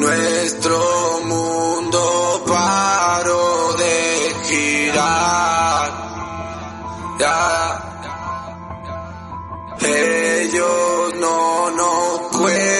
Nuestro mundo paró de girar. Ellos no nos cuentan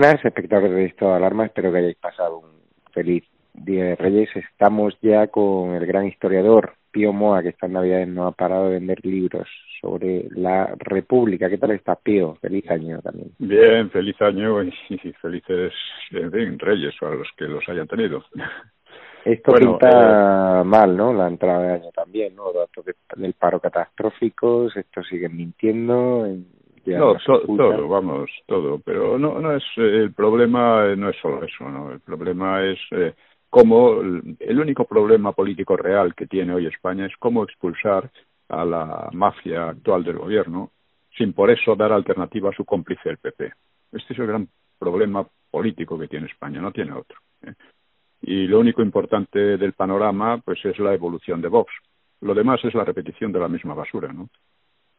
Días, espectadores de Estado de Alarma. Espero que hayáis pasado un feliz Día de Reyes. Estamos ya con el gran historiador Pío Moa, que estas Navidades no ha parado de vender libros sobre la República. ¿Qué tal estás, Pío? Feliz año también. Bien, feliz año y, felices Reyes a los que los hayan tenido. Esto pinta eh, mal, ¿no? La entrada de año también, ¿no? Datos del paro catastróficos, esto sigue mintiendo. No, todo, vamos, todo. Pero no, no es el problema, no es solo eso, ¿no? El problema es eh, cómo el único problema político real que tiene hoy España es cómo expulsar a la mafia actual del gobierno sin por eso dar alternativa a su cómplice el PP. Este es el gran problema político que tiene España, no tiene otro. ¿eh? y lo único importante del panorama pues es la evolución de Vox. Lo demás es la repetición de la misma basura, ¿no?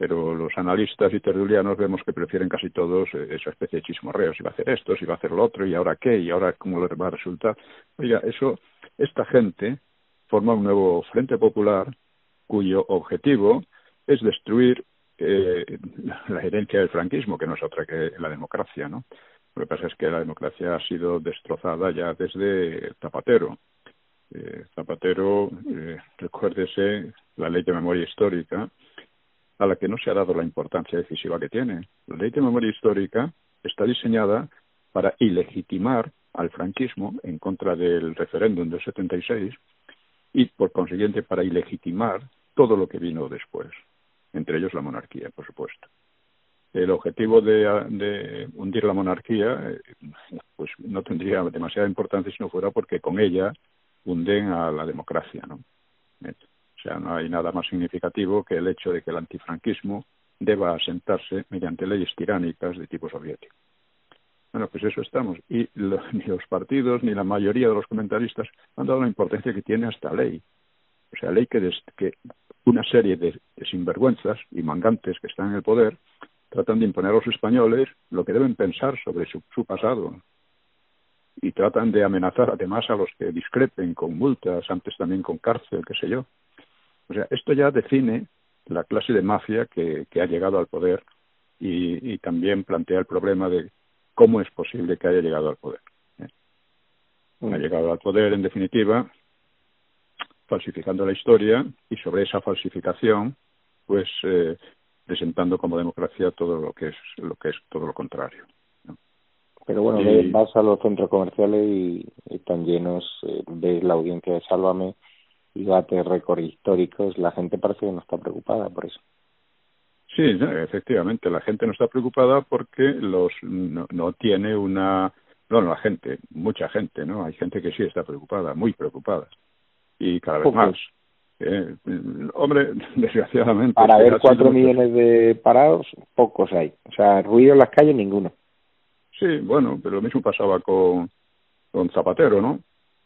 Pero los analistas y tertulianos vemos que prefieren casi todos eh, esa especie de chismorreo, si va a hacer esto, si va a hacer lo otro, y ahora qué, y ahora cómo le va a resultar. Oiga, eso, esta gente forma un nuevo Frente Popular cuyo objetivo es destruir eh, la herencia del franquismo, que no es otra que la democracia, ¿no? Lo que pasa es que la democracia ha sido destrozada ya desde Zapatero. Eh, Zapatero, eh, recuérdese la ley de memoria histórica, a la que no se ha dado la importancia decisiva que tiene. La ley de memoria histórica está diseñada para ilegitimar al franquismo en contra del referéndum del 76 y, por consiguiente, para ilegitimar todo lo que vino después, entre ellos la monarquía, por supuesto el objetivo de, hundir la monarquía eh, pues no tendría demasiada importancia si no fuera porque con ella hunden a la democracia no eh, o sea no hay nada más significativo que el hecho de que el antifranquismo deba asentarse mediante leyes tiránicas de tipo soviético. Bueno pues eso estamos. Y ni los partidos ni la mayoría de los comentaristas han dado la importancia que tiene esta ley. O sea ley que, que una serie de sinvergüenzas y mangantes que están en el poder tratan de imponer a los españoles lo que deben pensar sobre su, pasado. Y tratan de amenazar además a los que discrepen con multas, antes también con cárcel, qué sé yo. O sea, esto ya define la clase de mafia que, ha llegado al poder y, también plantea el problema de cómo es posible que haya llegado al poder. ¿eh? Ha llegado al poder, en definitiva, falsificando la historia y sobre esa falsificación, pues eh, presentando como democracia todo lo que es lo que es todo lo contrario. Pero bueno, vas a los centros comerciales y, están llenos, eh, ves la audiencia de Sálvame y bate récord históricos, la gente parece que no está preocupada por eso. Sí, efectivamente, la gente no está preocupada porque los no, no tiene una bueno, la gente, mucha gente, ¿no? Hay gente que sí está preocupada, muy preocupada. Y cada vez más. Eh, hombre, desgraciadamente. Para ver cuatro millones de parados, pocos hay. O sea, ruido en las calles, ninguno. Sí, bueno, pero lo mismo pasaba con, con Zapatero, ¿no?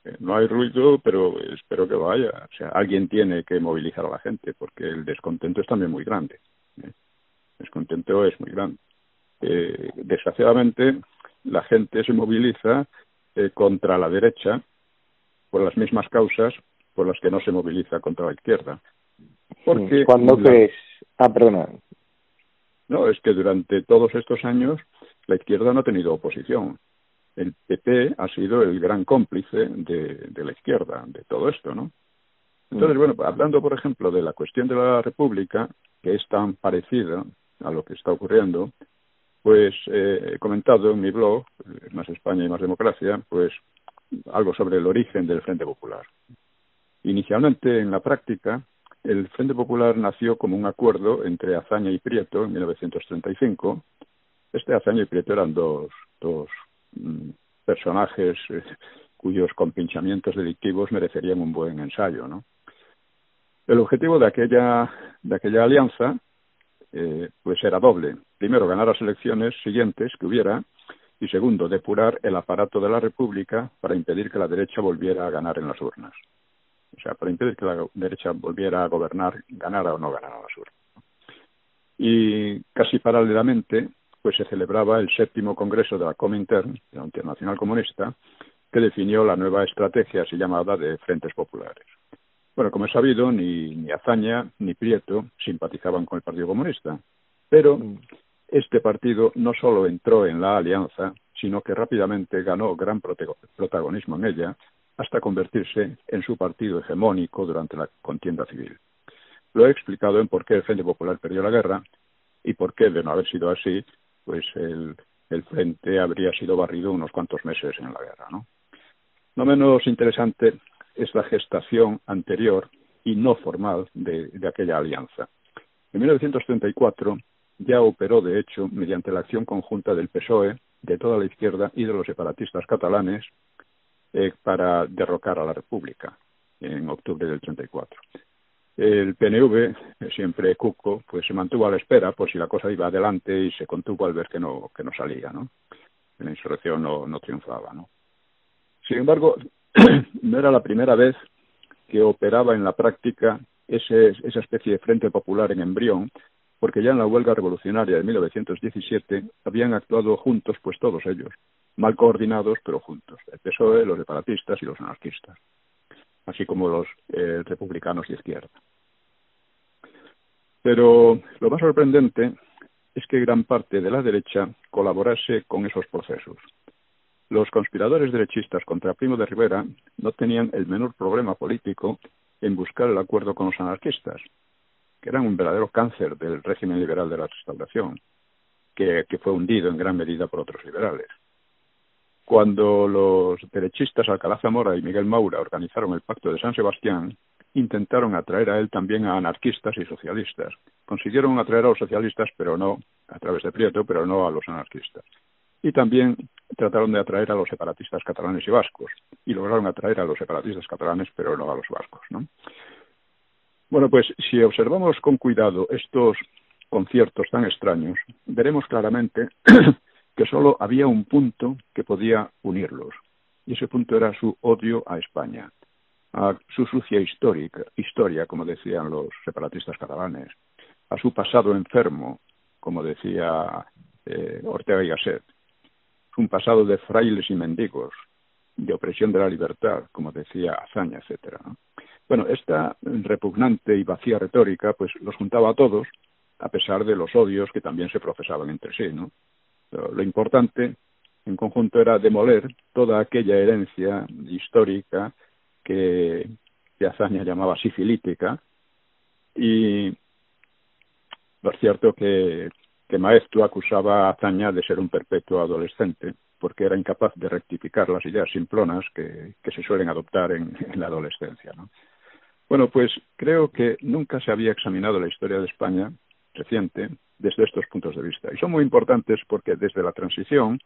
Eh, no hay ruido, pero espero que vaya. O sea, alguien tiene que movilizar a la gente, porque el descontento es también muy grande. ¿eh? El descontento es muy grande. Eh, desgraciadamente, la gente se moviliza eh, contra la derecha por las mismas causas por las que no se moviliza contra la izquierda. Porque ¿Cuándo crees? Ah, perdona. No, es que durante todos estos años la izquierda no ha tenido oposición. El PP ha sido el gran cómplice de, la izquierda, de todo esto, ¿no? Entonces, bueno, hablando, por ejemplo, de la cuestión de la República, que es tan parecida a lo que está ocurriendo, pues eh, he comentado en mi blog, Más España y Más Democracia, pues algo sobre el origen del Frente Popular. Inicialmente, en la práctica, el Frente Popular nació como un acuerdo entre Azaña y Prieto en 1935. Este Azaña y Prieto eran dos, dos mm, personajes eh, cuyos compinchamientos delictivos merecerían un buen ensayo. El objetivo de aquella, de aquella alianza eh, pues era doble. Primero, ganar las elecciones siguientes que hubiera y segundo, depurar el aparato de la República para impedir que la derecha volviera a ganar en las urnas o sea, para impedir que la derecha volviera a gobernar, ganara o no ganara la sur. Y casi paralelamente, pues se celebraba el séptimo congreso de la Comintern, de la Internacional Comunista, que definió la nueva estrategia así llamada de frentes populares. Bueno, como es sabido, ni, ni Azaña ni Prieto simpatizaban con el Partido Comunista, pero este partido no solo entró en la alianza, sino que rápidamente ganó gran protagonismo en ella hasta convertirse en su partido hegemónico durante la contienda civil. Lo he explicado en por qué el Frente Popular perdió la guerra y por qué, de no haber sido así, pues el, Frente habría sido barrido unos cuantos meses en la guerra. ¿no? no menos interesante es la gestación anterior y no formal de, de aquella alianza. En 1934 ya operó, de hecho, mediante la acción conjunta del PSOE, de toda la izquierda y de los separatistas catalanes eh, para derrocar a la República en octubre del 34. El PNV, siempre cuco, pues se mantuvo a la espera por si la cosa iba adelante y se contuvo al ver que no, que no salía, ¿no? La insurrección no, no triunfaba, ¿no? Sin embargo, no era la primera vez que operaba en la práctica ese, esa especie de frente popular en embrión porque ya en la huelga revolucionaria de 1917 habían actuado juntos, pues todos ellos, mal coordinados, pero juntos, el PSOE, los separatistas y los anarquistas, así como los eh, republicanos de izquierda. Pero lo más sorprendente es que gran parte de la derecha colaborase con esos procesos. Los conspiradores derechistas contra Primo de Rivera no tenían el menor problema político en buscar el acuerdo con los anarquistas, que eran un verdadero cáncer del régimen liberal de la restauración, que, fue hundido en gran medida por otros liberales. Cuando los derechistas Alcalá Zamora y Miguel Maura organizaron el Pacto de San Sebastián, intentaron atraer a él también a anarquistas y socialistas. Consiguieron atraer a los socialistas, pero no a través de Prieto, pero no a los anarquistas. Y también trataron de atraer a los separatistas catalanes y vascos, y lograron atraer a los separatistas catalanes, pero no a los vascos. ¿no? Bueno, pues si observamos con cuidado estos conciertos tan extraños, veremos claramente que solo había un punto que podía unirlos, y ese punto era su odio a España, a su sucia historia, como decían los separatistas catalanes, a su pasado enfermo, como decía eh, Ortega y Gasset, un pasado de frailes y mendigos, de opresión de la libertad, como decía Azaña, etcétera. Bueno, esta repugnante y vacía retórica, pues los juntaba a todos, a pesar de los odios que también se profesaban entre sí, ¿no? Lo importante, en conjunto, era demoler toda aquella herencia histórica que, Azaña llamaba sifilítica, y lo cierto que, que acusaba a Azaña de ser un perpetuo adolescente, porque era incapaz de rectificar las ideas simplonas que, se suelen adoptar en, en la adolescencia. ¿no? Bueno, pues creo que nunca se había examinado la historia de España reciente desde estos puntos de vista. Y son muy importantes porque desde la transición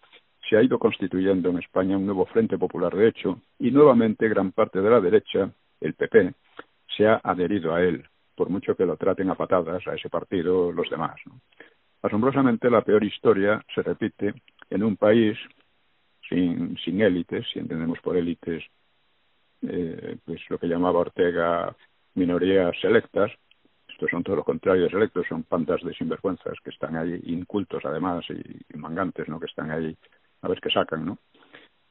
se ha ido constituyendo en España un nuevo Frente Popular de hecho y nuevamente gran parte de la derecha, el PP, se ha adherido a él, por mucho que lo traten a patadas a ese partido los demás. Asombrosamente la peor historia se repite en un país sin, sin élites, si entendemos por élites eh, pues lo que llamaba Ortega minorías selectas. Son todo lo contrario de selectos, son pantas de sinvergüenzas que están ahí, incultos además y, mangantes, ¿no? Que están ahí a ver qué sacan, ¿no?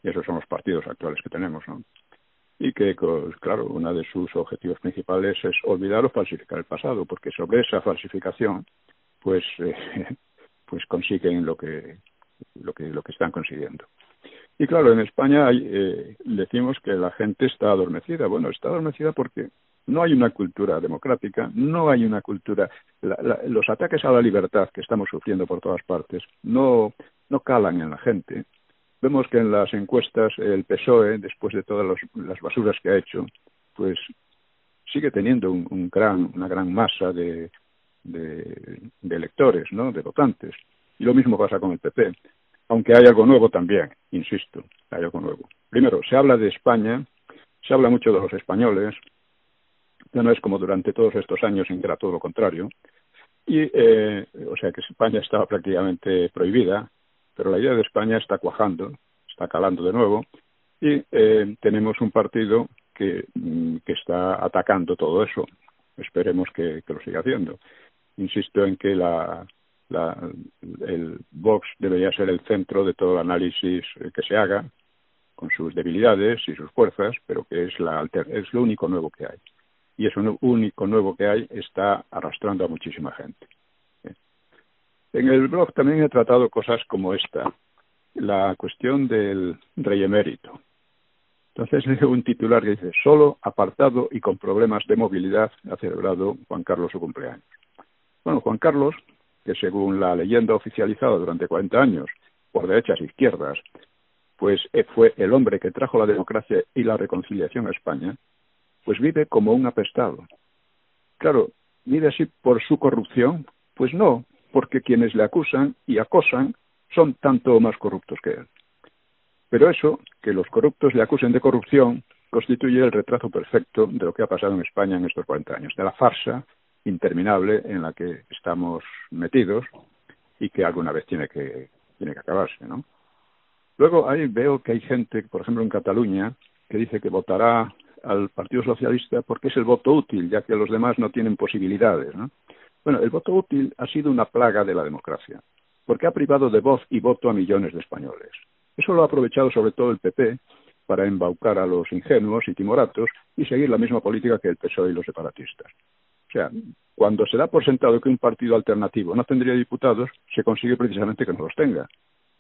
Y esos son los partidos actuales que tenemos, ¿no? Y que, pues, claro, uno de sus objetivos principales es olvidar o falsificar el pasado, porque sobre esa falsificación, pues, eh, pues consiguen lo que, lo que, lo que están consiguiendo. Y claro, en España hay, eh, decimos que la gente está adormecida. Bueno, está adormecida porque no hay una cultura democrática, no hay una cultura. los ataques a la libertad que estamos sufriendo por todas partes no, no calan en la gente. Vemos que en las encuestas el PSOE, después de todas las basuras que ha hecho, pues sigue teniendo un, gran, una gran masa de, de, de electores, ¿no? de votantes. Y lo mismo pasa con el PP aunque hay algo nuevo también, insisto, hay algo nuevo. Primero, se habla de España, se habla mucho de los españoles, ya no es como durante todos estos años en que era todo lo contrario, y eh, o sea que España estaba prácticamente prohibida, pero la idea de España está cuajando, está calando de nuevo, y eh, tenemos un partido que, mm, que está atacando todo eso. Esperemos que lo siga haciendo. Insisto en que la, la, el Vox debería ser el centro de todo el análisis que se haga, con sus debilidades y sus fuerzas, pero que es, la es lo único nuevo que hay. Y eso único nuevo que hay está arrastrando a muchísima gente. En el blog también he tratado cosas como esta. la cuestión del rey emérito. Entonces leo un titular que dice, solo, apartado y con problemas de movilidad ha celebrado Juan Carlos su cumpleaños. Bueno, Juan Carlos, que según la leyenda oficializada durante 40 años, por derechas e izquierdas, pues eh, fue el hombre que trajo la democracia y la reconciliación a España, pues vive como un apestado. Claro, ¿vive así por su corrupción? Pues no, porque quienes le acusan y acosan son tanto más corruptos que él. Pero eso, que los corruptos le acusen de corrupción, constituye el retrato perfecto de lo que ha pasado en España en estos 40 años, de la farsa interminable en la que estamos metidos y que alguna vez tiene que, tiene que acabarse, ¿no? Luego ahí veo que hay gente, por ejemplo en Cataluña, que dice que votará al Partido Socialista porque es el voto útil, ya que los demás no tienen posibilidades, ¿no? Bueno, el voto útil ha sido una plaga de la democracia, porque ha privado de voz y voto a millones de españoles. Eso lo ha aprovechado sobre todo el PP para embaucar a los ingenuos y timoratos y seguir la misma política que el PSOE y los separatistas. O sea, cuando se da por sentado que un partido alternativo no tendría diputados, se consigue precisamente que no los tenga.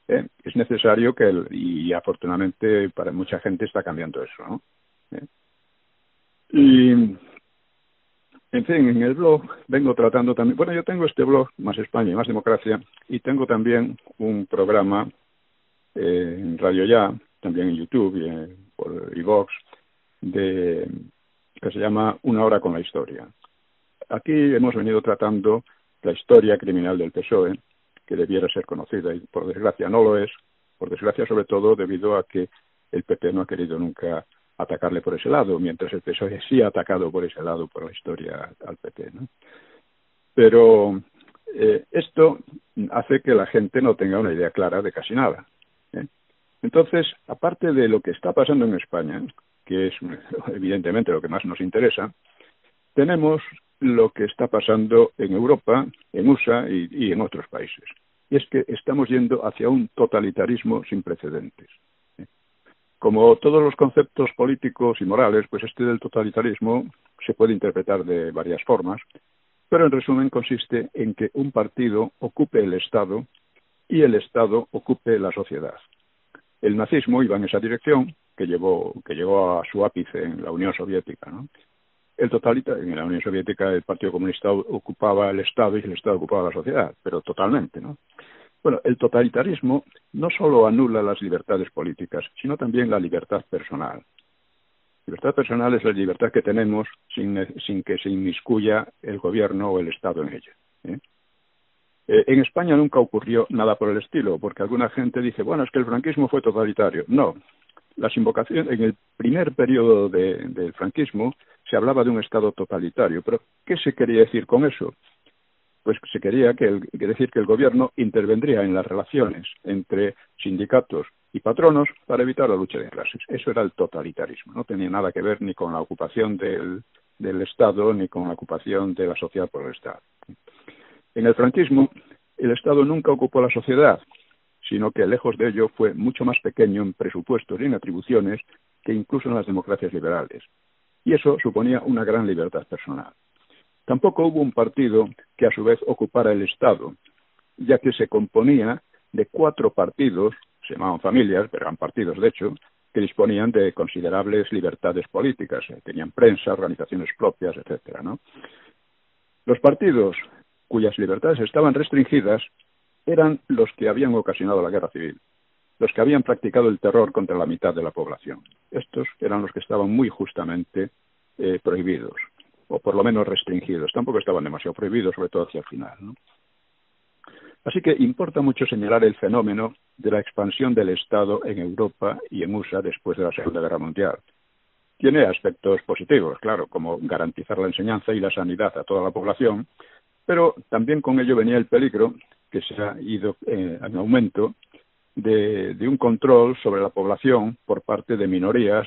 ¿Eh? Es necesario que, el, y afortunadamente para mucha gente está cambiando eso, ¿no? ¿Eh? Y, en fin, en el blog vengo tratando también, bueno, yo tengo este blog, Más España y Más Democracia, y tengo también un programa eh, en Radio Ya, también en YouTube y en, por iVox, que se llama Una hora con la historia. Aquí hemos venido tratando la historia criminal del PSOE, que debiera ser conocida y por desgracia no lo es, por desgracia sobre todo debido a que el PP no ha querido nunca atacarle por ese lado, mientras el PSOE sí ha atacado por ese lado por la historia al PP. Pero eh, esto hace que la gente no tenga una idea clara de casi nada. ¿eh? Entonces, aparte de lo que está pasando en España, que es evidentemente lo que más nos interesa, tenemos lo que está pasando en Europa, en USA y en otros países. Y es que estamos yendo hacia un totalitarismo sin precedentes. Como todos los conceptos políticos y morales, pues este del totalitarismo se puede interpretar de varias formas, pero en resumen consiste en que un partido ocupe el Estado y el Estado ocupe la sociedad. El nazismo iba en esa dirección, que, llevó, que llegó a su ápice en la Unión Soviética. ¿no? El en la Unión Soviética el Partido Comunista ocupaba el Estado y el Estado ocupaba la sociedad, pero totalmente. ¿no? Bueno, el totalitarismo no solo anula las libertades políticas, sino también la libertad personal. Libertad personal es la libertad que tenemos sin, que se inmiscuya el gobierno o el Estado en ella. ¿eh? Eh, en España nunca ocurrió nada por el estilo, porque alguna gente dice, bueno, es que el franquismo fue totalitario. No, las invocaciones, en el primer periodo del franquismo se hablaba de un Estado totalitario, pero ¿qué se quería decir con eso? Pues se quería que, decir que el gobierno intervendría en las relaciones entre sindicatos y patronos para evitar la lucha de clases. Eso era el totalitarismo. No tenía nada que ver ni con la ocupación del, del Estado ni con la ocupación de la sociedad por el Estado. En el franquismo, el Estado nunca ocupó la sociedad, sino que lejos de ello fue mucho más pequeño en presupuestos y en atribuciones que incluso en las democracias liberales. Y eso suponía una gran libertad personal. Tampoco hubo un partido que a su vez ocupara el Estado, ya que se componía de cuatro partidos, se llamaban familias, pero eran partidos de hecho, que disponían de considerables libertades políticas, eh, tenían prensa, organizaciones propias, etcétera. Los partidos cuyas libertades estaban restringidas eran los que habían ocasionado la guerra civil, los que habían practicado el terror contra la mitad de la población. Estos eran los que estaban muy justamente eh, prohibidos o por lo menos restringidos. Tampoco estaban demasiado prohibidos, sobre todo hacia el final. Así que importa mucho señalar el fenómeno de la expansión del Estado en Europa y en USA después de la Segunda Guerra Mundial. Tiene aspectos positivos, claro, como garantizar la enseñanza y la sanidad a toda la población, pero también con ello venía el peligro, que se ha ido eh, en aumento, de, un control sobre la población por parte de minorías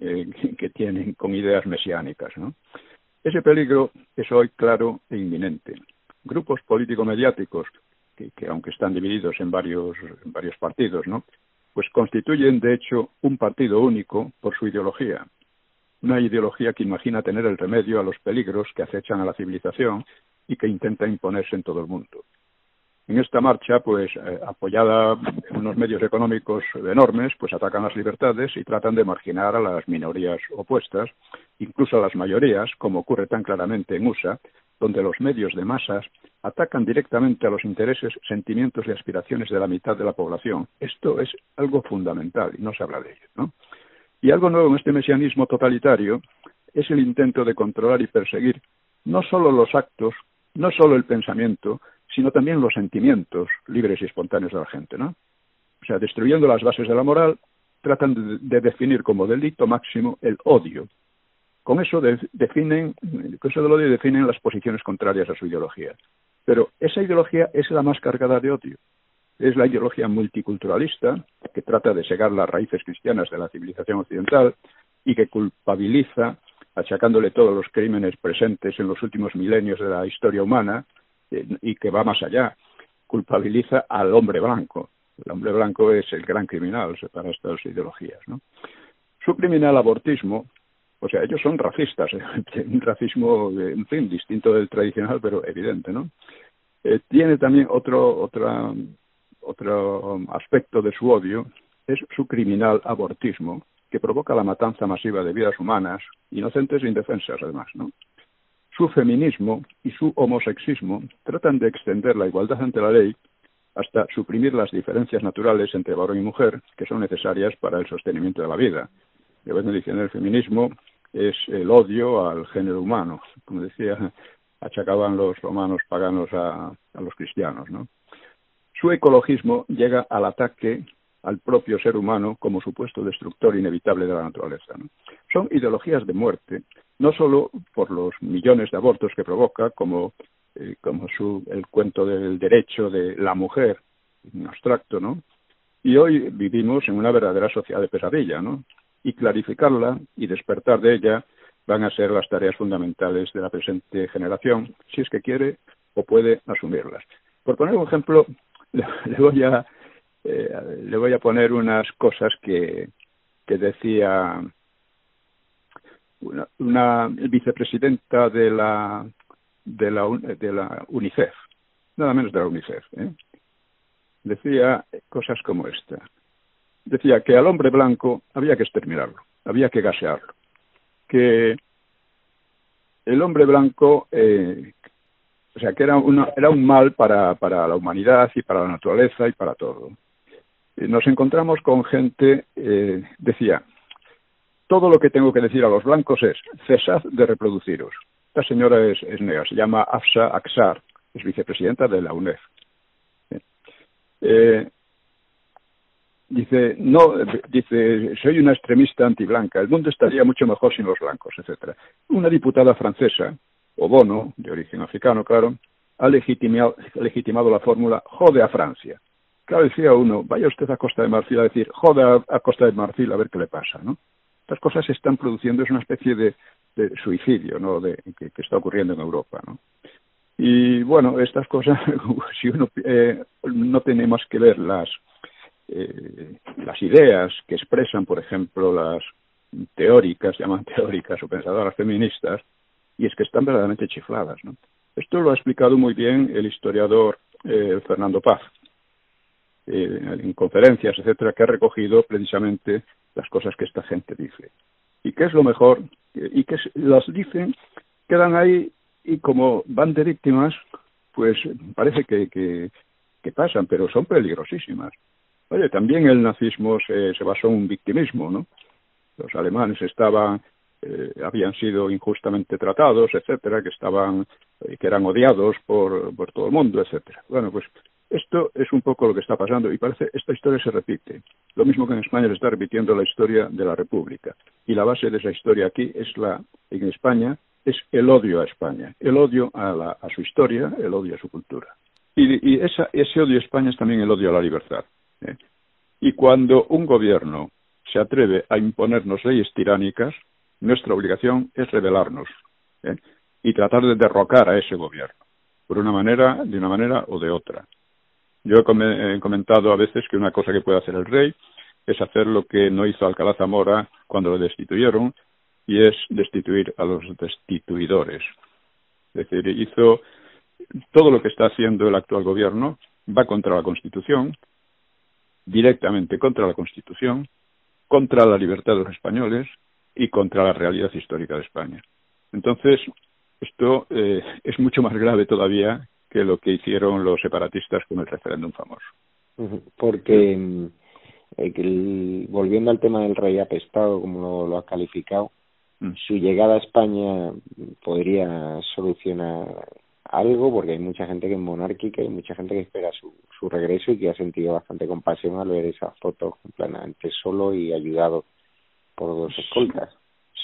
eh, que tienen con ideas mesiánicas. Ese peligro es hoy claro e inminente. Grupos político-mediáticos, que, aunque están divididos en varios, partidos, ¿no? pues constituyen, de hecho, un partido único por su ideología. Una ideología que imagina tener el remedio a los peligros que acechan a la civilización y que intenta imponerse en todo el mundo. En esta marcha, pues eh, apoyada en unos medios económicos enormes, pues atacan las libertades y tratan de marginar a las minorías opuestas, incluso a las mayorías, como ocurre tan claramente en USA, donde los medios de masas atacan directamente a los intereses, sentimientos y aspiraciones de la mitad de la población. Esto es algo fundamental y no se habla de ello. Y algo nuevo en este mesianismo totalitario es el intento de controlar y perseguir no solo los actos, no solo el pensamiento, sino también los sentimientos libres y espontáneos de la gente, ¿no? O sea, destruyendo las bases de la moral, tratan de, definir como delito máximo el odio. Con eso definen, con eso del odio definen las posiciones contrarias a su ideología. Pero esa ideología es la más cargada de odio. Es la ideología multiculturalista, que trata de segar las raíces cristianas de la civilización occidental y que culpabiliza, achacándole todos los crímenes presentes en los últimos milenios de la historia humana, y que va más allá, culpabiliza al hombre blanco. El hombre blanco es el gran criminal para estas ideologías. ¿no? Su criminal abortismo, o sea, ellos son racistas, un racismo, en fin, distinto del tradicional, pero evidente, ¿no? Eh, tiene también otro, otra, otro aspecto de su odio, es su criminal abortismo, que provoca la matanza masiva de vidas humanas, inocentes e indefensas, además, ¿no? Su feminismo y su homosexismo tratan de extender la igualdad ante la ley hasta suprimir las diferencias naturales entre varón y mujer que son necesarias para el sostenimiento de la vida. De vez diciendo el feminismo es el odio al género humano, como decía, achacaban los romanos paganos a, los cristianos. ¿no? Su ecologismo llega al ataque al propio ser humano como supuesto destructor inevitable de la naturaleza. Son ideologías de muerte no solo por los millones de abortos que provoca, como, eh, como su, el cuento del derecho de la mujer, abstracto, ¿no? Y hoy vivimos en una verdadera sociedad de pesadilla, ¿no? Y clarificarla y despertar de ella van a ser las tareas fundamentales de la presente generación, si es que quiere o puede asumirlas. Por poner un ejemplo, le, voy a eh, le voy a poner unas cosas que, que decía una, vicepresidenta de la, de la, de la UNICEF, nada menos de la UNICEF, ¿eh? decía cosas como esta. Decía que al hombre blanco había que exterminarlo, había que gasearlo, que el hombre blanco, eh, o sea, que era, una, era un mal para, para la humanidad y para la naturaleza y para todo. Nos encontramos con gente, eh, decía, todo lo que tengo que decir a los blancos es cesad de reproduciros. Esta señora es, es negra, se llama Afsa Aksar, es vicepresidenta de la UNED. Eh, dice, no, dice, soy una extremista antiblanca, el mundo estaría mucho mejor sin los blancos, etcétera. Una diputada francesa, Obono, de origen africano, claro, ha legitimado, legitimado la fórmula jode a Francia. Claro, decía uno, vaya usted a Costa de Marfil a decir, jode a Costa de Marfil a ver qué le pasa, ¿no? Estas cosas se están produciendo, es una especie de, suicidio ¿no? de, que, está ocurriendo en Europa. Y bueno, estas cosas, si uno eh, no tiene más que ver las, eh, las ideas que expresan, por ejemplo, las teóricas, llaman teóricas o pensadoras feministas, y es que están verdaderamente chifladas. ¿no? Esto lo ha explicado muy bien el historiador eh, Fernando Paz, en conferencias, etcétera, que ha recogido precisamente las cosas que esta gente dice. ¿Y qué es lo mejor? Y que las dicen, quedan ahí y como van de víctimas, pues parece que, que, pasan, pero son peligrosísimas. Oye, también el nazismo se, se basó en un victimismo, ¿no? Los alemanes estaban, eh, habían sido injustamente tratados, etcétera, que estaban, eh, que eran odiados por, por todo el mundo, etcétera. Bueno, pues esto es un poco lo que está pasando y parece esta historia se repite. Lo mismo que en España se está repitiendo la historia de la República. Y la base de esa historia aquí es la, en España, es el odio a España, el odio a, su historia, el odio a su cultura. Y, ese odio a España es también el odio a la libertad. ¿eh? Y cuando un gobierno se atreve a imponernos leyes tiránicas, nuestra obligación es rebelarnos ¿eh? y tratar de derrocar a ese gobierno, por una manera, de una manera o de otra. Yo he comentado a veces que una cosa que puede hacer el rey es hacer lo que no hizo Alcalá Zamora cuando lo destituyeron, y es destituir a los destituidores. Es decir, hizo todo lo que está haciendo el actual gobierno, va contra la Constitución, directamente contra la Constitución, contra la libertad de los españoles y contra la realidad histórica de España. Entonces, esto eh, es mucho más grave todavía que lo que hicieron los separatistas con el referéndum famoso. Porque, eh, volviendo al tema del rey apestado, como lo, ha calificado, mm. su llegada a España podría solucionar algo, porque hay mucha gente que es monárquica y mucha gente que espera su, su regreso y que ha sentido bastante compasión al ver esas fotos antes solo y ayudado por dos escoltas.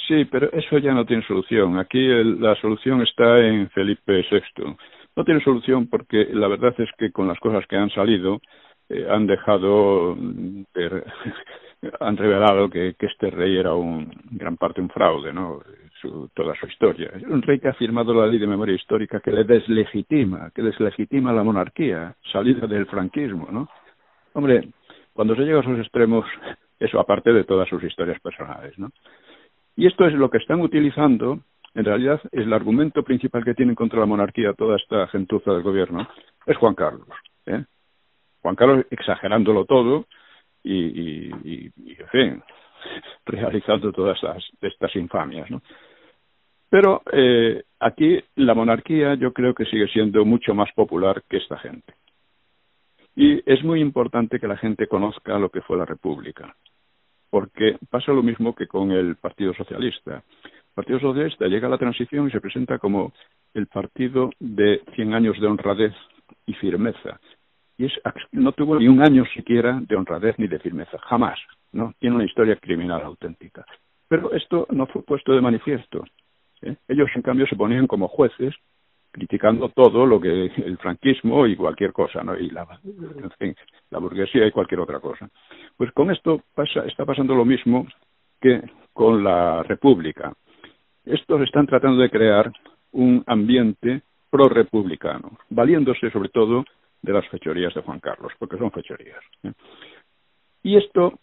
Sí, pero eso ya no tiene solución. Aquí la solución está en Felipe VI. No tiene solución porque la verdad es que con las cosas que han salido eh, han dejado, han revelado que, este rey era un gran parte un fraude, ¿no? Su, toda su historia. Es un rey que ha firmado la ley de memoria histórica que le deslegitima, que deslegitima la monarquía, salida del franquismo, ¿no? Hombre, cuando se llega a esos extremos, eso aparte de todas sus historias personales, ¿no? Y esto es lo que están utilizando, en realidad el argumento principal que tienen contra la monarquía toda esta gentuza del gobierno, es Juan Carlos. ¿eh? Juan Carlos exagerándolo todo y, y, en fin, realizando todas estas, estas infamias. ¿no? Pero eh, aquí la monarquía yo creo que sigue siendo mucho más popular que esta gente. Y es muy importante que la gente conozca lo que fue la República porque pasa lo mismo que con el Partido Socialista. El Partido Socialista llega a la transición y se presenta como el partido de 100 años de honradez y firmeza. Y es, no tuvo ni un año siquiera de honradez ni de firmeza, jamás. ¿no? Tiene una historia criminal auténtica. Pero esto no fue puesto de manifiesto. ¿eh? Ellos, en cambio, se ponían como jueces criticando todo lo que el franquismo y cualquier cosa, ¿no? Y la, en fin, la burguesía y cualquier otra cosa. Pues con esto pasa, está pasando lo mismo que con la República. Estos están tratando de crear un ambiente pro-republicano, valiéndose sobre todo de las fechorías de Juan Carlos, porque son fechorías. ¿eh? Y esto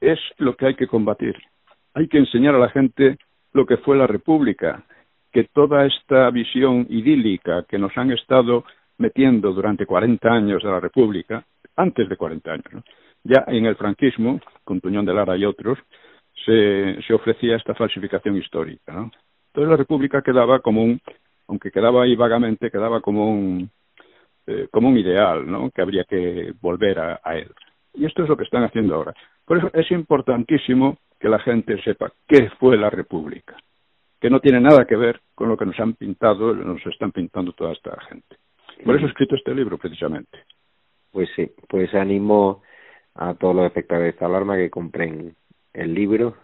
es lo que hay que combatir. Hay que enseñar a la gente lo que fue la República, que toda esta visión idílica que nos han estado metiendo durante 40 años de la República, antes de 40 años, ya en el franquismo, con Tuñón de Lara y otros, se, se ofrecía esta falsificación histórica. ¿no? Entonces la República quedaba como un, aunque quedaba ahí vagamente, quedaba como un, eh, como un ideal, ¿no? que habría que volver a, a él. Y esto es lo que están haciendo ahora. Por eso es importantísimo que la gente sepa qué fue la República que no tiene nada que ver con lo que nos han pintado, nos están pintando toda esta gente. Por eso he escrito este libro, precisamente. Pues sí, pues animo a todos los espectadores de esta alarma que compren el libro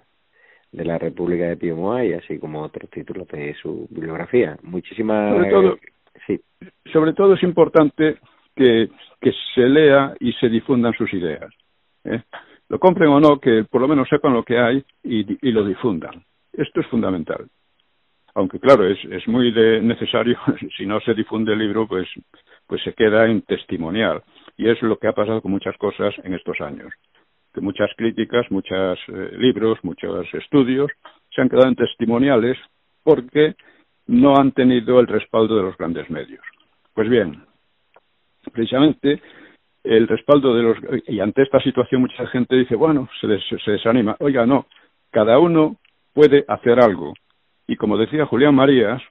de la República de Piemoa y así como otros títulos de su bibliografía. Muchísimas sobre todo, sí. sobre todo es importante que, que se lea y se difundan sus ideas. ¿eh? Lo compren o no, que por lo menos sepan lo que hay y, y lo difundan. Esto es fundamental aunque claro, es, es muy de necesario, si no se difunde el libro, pues, pues se queda en testimonial. Y es lo que ha pasado con muchas cosas en estos años. Que muchas críticas, muchos eh, libros, muchos estudios se han quedado en testimoniales porque no han tenido el respaldo de los grandes medios. Pues bien, precisamente el respaldo de los y ante esta situación mucha gente dice bueno se, se desanima oiga no cada uno puede hacer algo y como decía Julián Marías,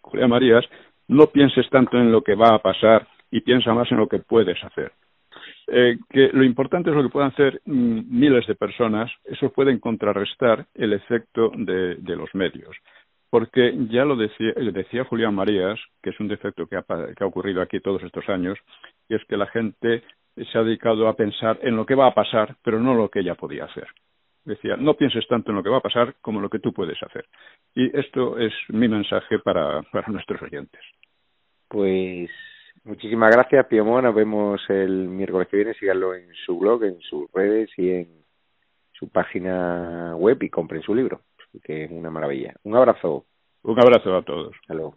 Julián Marías, no pienses tanto en lo que va a pasar y piensa más en lo que puedes hacer. Eh, que lo importante es lo que puedan hacer mm, miles de personas, eso puede contrarrestar el efecto de, los medios. Porque ya lo decía, decía Julián Marías, que es un defecto que ha, que ha ocurrido aquí todos estos años, y es que la gente se ha dedicado a pensar en lo que va a pasar, pero no lo que ella podía hacer decía, no pienses tanto en lo que va a pasar como en lo que tú puedes hacer. Y esto es mi mensaje para, para nuestros oyentes. Pues muchísimas gracias, Piomo. Nos vemos el miércoles que viene. Síganlo en su blog, en sus redes y en su página web y compren su libro, que es una maravilla. Un abrazo. Un abrazo a todos. Hasta luego.